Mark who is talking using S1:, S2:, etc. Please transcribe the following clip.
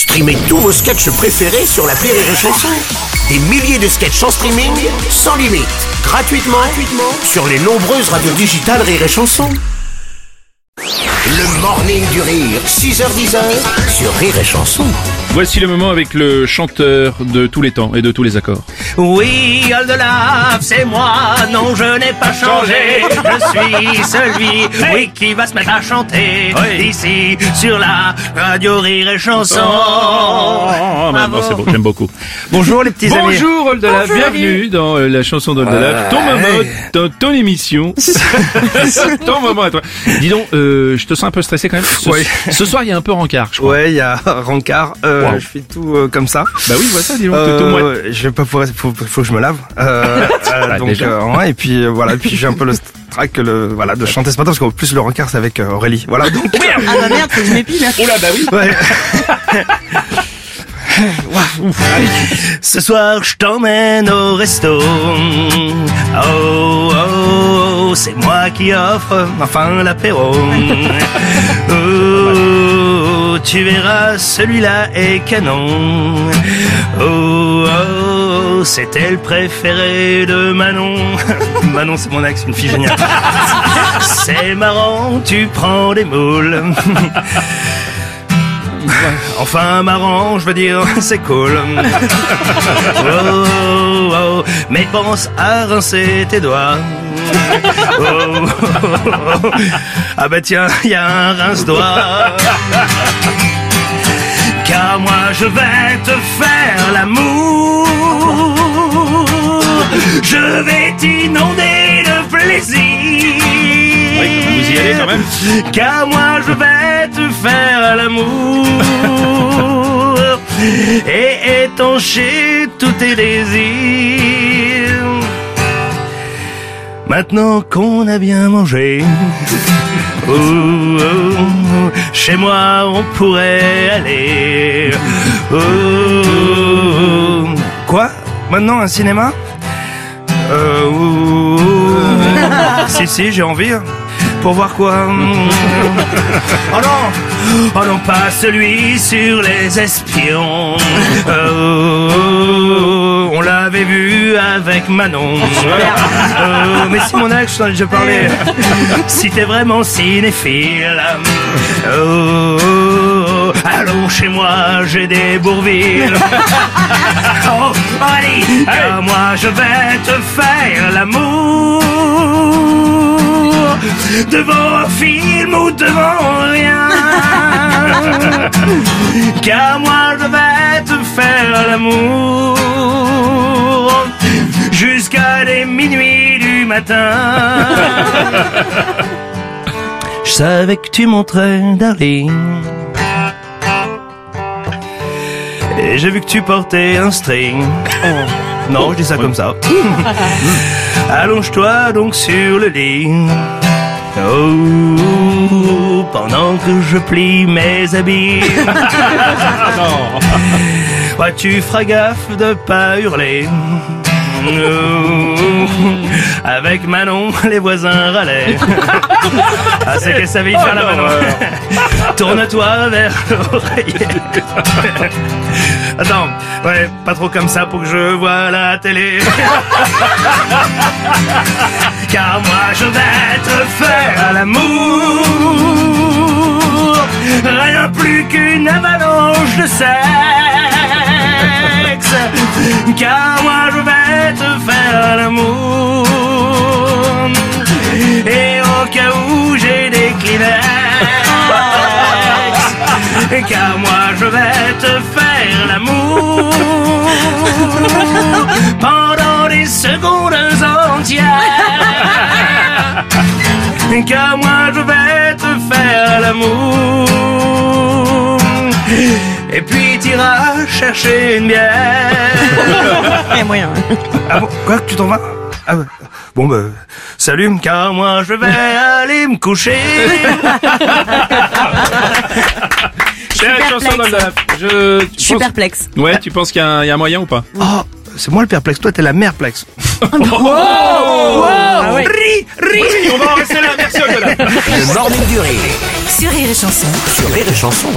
S1: Streamez tous vos sketchs préférés sur la Rire et Chanson. Des milliers de sketchs en streaming, sans limite, gratuitement, gratuitement sur les nombreuses radios digitales Rire et Chanson. Le morning du rire, 6h10 sur Rire et Chanson.
S2: Voici le moment avec le chanteur de tous les temps et de tous les accords.
S3: Oui, Oldelaf, c'est moi, non je n'ai pas changé, je suis celui, oui, qui va se mettre à chanter, ici, sur la radio Rire et Chanson.
S2: Oh, bon, c'est bon, j'aime beaucoup.
S3: Bonjour les petits amis.
S2: Bonjour Oldelaf, bienvenue dans euh, la chanson d'Oldelaf, ton moment, ton, ton émission, ton moment à toi. Dis donc, euh, je te sens un peu stressé quand même. Ce,
S4: Ouais.
S2: ce soir, il y a un peu rencard, je crois.
S4: Ouais, il y a Rancard. Euh,
S2: Wow.
S4: Je fais tout euh, comme ça.
S2: Bah oui, vois ça, dis donc.
S4: Euh, je vais pas pouvoir. Faut, faut que je me lave. Euh, euh,
S2: Bah,
S4: donc euh, ouais, et puis euh, voilà. Et puis j'ai un peu le track le voilà de chanter ce matin parce qu'en plus le Rancard c'est avec euh, Aurélie. Voilà donc.
S5: Ah bah merde, faut que je m'épile.
S2: Oh là, bah oui.
S4: Ouais.
S3: Ce soir, je t'emmène au resto. Oh, oh, oh, c'est moi qui offre, enfin, l'apéro. Oh, tu verras, celui-là est canon. Oh, oh, c'était le préféré de Manon. Manon, c'est mon ex, une fille géniale. C'est marrant, tu prends des moules. Enfin marrant, je veux dire, c'est cool. Oh, oh, oh, mais pense à rincer tes doigts. Ah bah tiens, il y a un rince-doigt. Car moi je vais te faire l'amour. Je vais t'inonder
S2: même
S3: Car moi je vais te faire l'amour et étancher tous tes désirs. Maintenant qu'on a bien mangé, oh, oh, chez moi on pourrait aller. Oh, oh, quoi? Maintenant un cinéma? Euh, si si j'ai envie. Pour voir quoi Oh non Oh non, pas celui sur les espions. Euh, on l'avait vu avec Manon. Euh, mais si mon ex, je parlé. Si t'es vraiment cinéphile. Oh, allons chez moi, j'ai des bourvilles. Oh, allez, car moi je vais te faire l'amour devant un film ou devant rien. Car moi je vais te faire l'amour jusqu'à les minuit du matin. Je savais que tu montrais, darling. Et j'ai vu que tu portais un string. Non, je dis ça comme ça. Allonge-toi donc sur le lit. Oh, pendant que je plie mes habits. Ouais, tu feras gaffe de pas hurler. Avec Manon, les voisins râlaient. Ah, c'est qu'elle savait faire la Manon. Tourne-toi vers l'oreiller. Attends, ouais, pas trop comme ça pour que je vois la télé. Car moi je vais te faire l'amour. Rien plus qu'une avalanche de sexe. Car moi je l'amour. Et au cas où j'ai des Kleenex. Car moi je vais te faire l'amour pendant des secondes entières. Car moi je vais te faire l'amour. Et puis t'iras chercher une bière.
S5: Eh, moyen.
S4: Ah bon Quoi Tu t'en vas? Ah. Bon bah salut.
S3: Car moi je vais aller me coucher.
S2: C'est la chanson d'Oldelaf. Je, tu
S5: Je suis
S2: penses-
S5: perplexe.
S2: Ouais, tu penses qu'il y, a un- il y a un moyen ou pas?
S4: Oh, c'est moi le perplexe. Toi t'es la mère-plexe.
S5: Ah ouais.
S2: Ri, ri, on va en rester là, merci Oldelaf.
S1: Le morning du rire
S5: Sur Rire et Chanson.
S1: sur Rire et Chanson.